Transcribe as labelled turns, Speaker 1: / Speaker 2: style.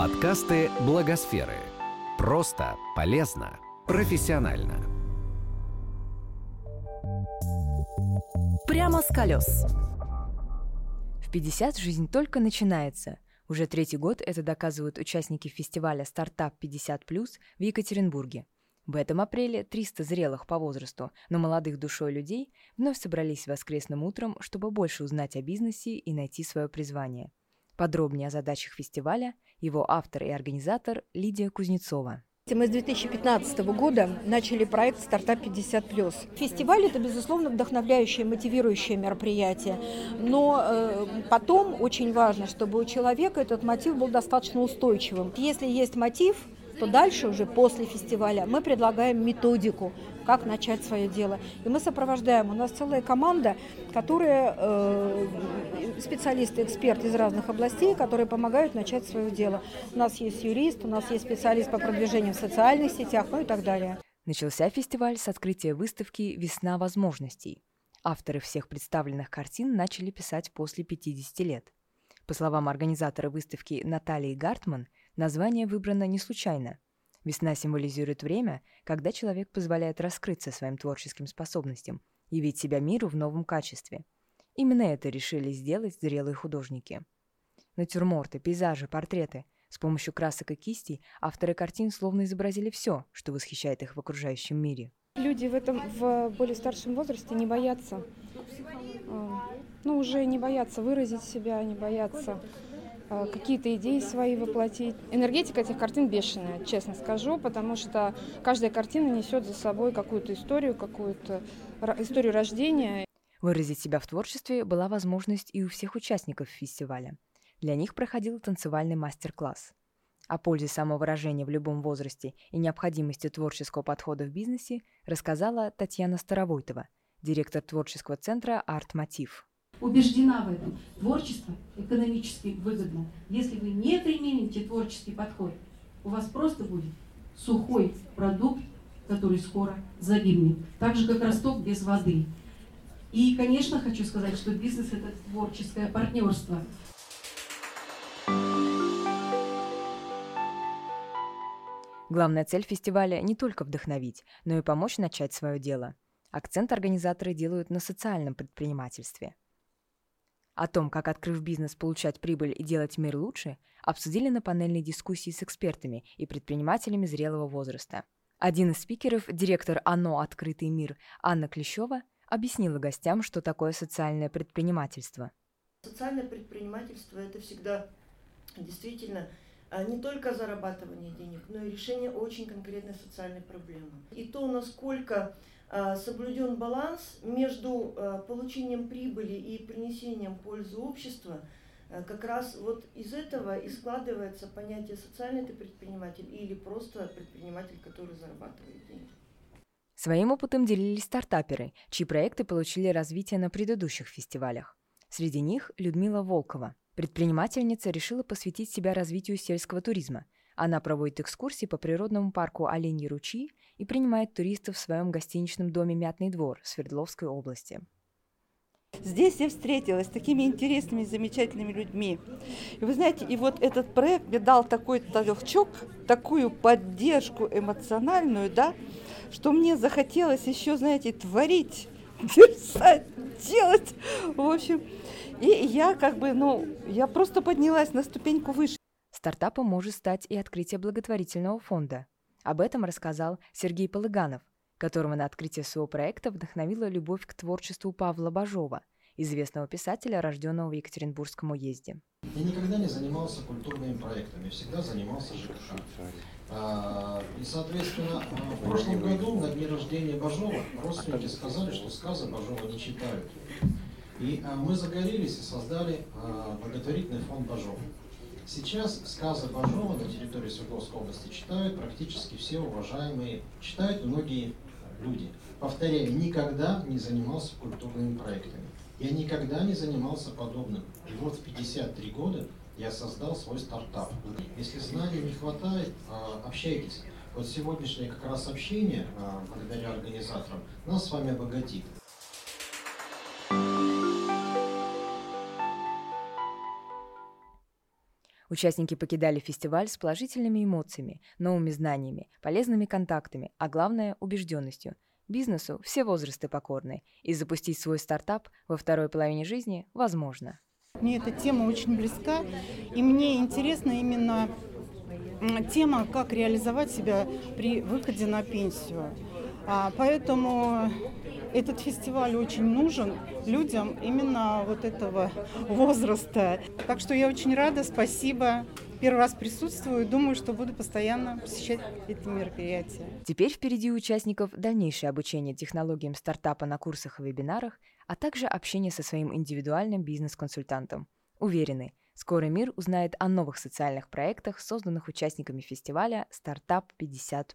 Speaker 1: Подкасты Благосферы. Просто, полезно, профессионально.
Speaker 2: Прямо с колес. В 50 жизнь только начинается. Уже третий год это доказывают участники фестиваля «Стартап 50+,» в Екатеринбурге. В этом апреле 300 зрелых по возрасту, но молодых душой людей вновь собрались воскресным утром, чтобы больше узнать о бизнесе и найти свое призвание. Подробнее о задачах фестиваля его автор и организатор Лидия Кузнецова.
Speaker 3: Мы с 2015 года начали проект «Стартап 50+.» Фестиваль – это, безусловно, вдохновляющее, мотивирующее мероприятие. Но э, потом очень важно, чтобы у человека этот мотив был достаточно устойчивым. Если есть мотив, то дальше уже после фестиваля мы предлагаем методику, как начать свое дело. И мы сопровождаем. У нас целая команда, которая э, специалисты, эксперты из разных областей, которые помогают начать свое дело. У нас есть юрист, у нас есть специалист по продвижению в социальных сетях, ну и так далее.
Speaker 2: Начался фестиваль с открытия выставки «Весна возможностей». Авторы всех представленных картин начали писать после 50 лет. По словам организатора выставки Натальи Гартман, название выбрано не случайно. Весна символизирует время, когда человек позволяет раскрыться своим творческим способностям, явить себя миру в новом качестве. Именно это решили сделать зрелые художники. Натюрморты, пейзажи, портреты. С помощью красок и кистей авторы картин словно изобразили все, что восхищает их в окружающем мире.
Speaker 4: Люди в этом в более старшем возрасте не боятся а, ну, уже не боятся выразить себя, не боятся а, какие-то идеи свои воплотить. Энергетика этих картин бешеная, честно скажу, потому что каждая картина несет за собой какую-то историю, какую-то историю рождения.
Speaker 2: Выразить себя в творчестве была возможность и у всех участников фестиваля. Для них проходил танцевальный мастер-класс. О пользе самовыражения в любом возрасте и необходимости творческого подхода в бизнесе рассказала Татьяна Старовойтова, директор творческого центра «Арт-Мотив»
Speaker 5: убеждена в этом. Творчество экономически выгодно. Если вы не примените творческий подход, у вас просто будет сухой продукт, который скоро загибнет. Так же, как росток без воды. И, конечно, хочу сказать, что бизнес – это творческое партнерство.
Speaker 2: Главная цель фестиваля не только вдохновить, но и помочь начать свое дело. Акцент организаторы делают на социальном предпринимательстве – о том, как, открыв бизнес, получать прибыль и делать мир лучше, обсудили на панельной дискуссии с экспертами и предпринимателями зрелого возраста. Один из спикеров, директор ОНО «Открытый мир» Анна Клещева, объяснила гостям, что такое социальное предпринимательство.
Speaker 6: Социальное предпринимательство – это всегда действительно а, не только зарабатывание денег, но и решение очень конкретной социальной проблемы. И то, насколько а, соблюден баланс между а, получением прибыли и принесением пользы обществу, а, как раз вот из этого и складывается понятие социальный ты предприниматель или просто предприниматель, который зарабатывает деньги.
Speaker 2: Своим опытом делились стартаперы, чьи проекты получили развитие на предыдущих фестивалях. Среди них Людмила Волкова. Предпринимательница решила посвятить себя развитию сельского туризма – она проводит экскурсии по природному парку Оленьи ручьи и принимает туристов в своем гостиничном доме «Мятный двор» в Свердловской области.
Speaker 7: Здесь я встретилась с такими интересными, замечательными людьми. И вы знаете, и вот этот проект мне дал такой толчок, такую поддержку эмоциональную, да, что мне захотелось еще, знаете, творить, писать, делать. В общем, и я как бы, ну, я просто поднялась на ступеньку выше.
Speaker 2: Стартапом может стать и открытие благотворительного фонда. Об этом рассказал Сергей Полыганов, которого на открытие своего проекта вдохновила любовь к творчеству Павла Бажова, известного писателя, рожденного в Екатеринбургском уезде.
Speaker 8: Я никогда не занимался культурными проектами, всегда занимался ЖКХ. А, и, соответственно, в прошлом году на дне рождения Бажова родственники сказали, что сказы Бажова не читают. И а, мы загорелись и создали а, благотворительный фонд Бажова. Сейчас сказы Бажова на территории Свердловской области читают практически все уважаемые, читают многие люди. Повторяю, никогда не занимался культурными проектами. Я никогда не занимался подобным. И вот в 53 года я создал свой стартап. Если знаний не хватает, а, общайтесь. Вот сегодняшнее как раз общение, а, благодаря организаторам, нас с вами обогатит.
Speaker 2: Участники покидали фестиваль с положительными эмоциями, новыми знаниями, полезными контактами, а главное – убежденностью. Бизнесу все возрасты покорны, и запустить свой стартап во второй половине жизни возможно.
Speaker 9: Мне эта тема очень близка, и мне интересна именно тема, как реализовать себя при выходе на пенсию. А, поэтому этот фестиваль очень нужен людям именно вот этого возраста. Так что я очень рада, спасибо. Первый раз присутствую, думаю, что буду постоянно посещать эти мероприятия.
Speaker 2: Теперь впереди у участников дальнейшее обучение технологиям стартапа на курсах и вебинарах, а также общение со своим индивидуальным бизнес-консультантом. Уверены, скоро мир узнает о новых социальных проектах, созданных участниками фестиваля «Стартап 50+.»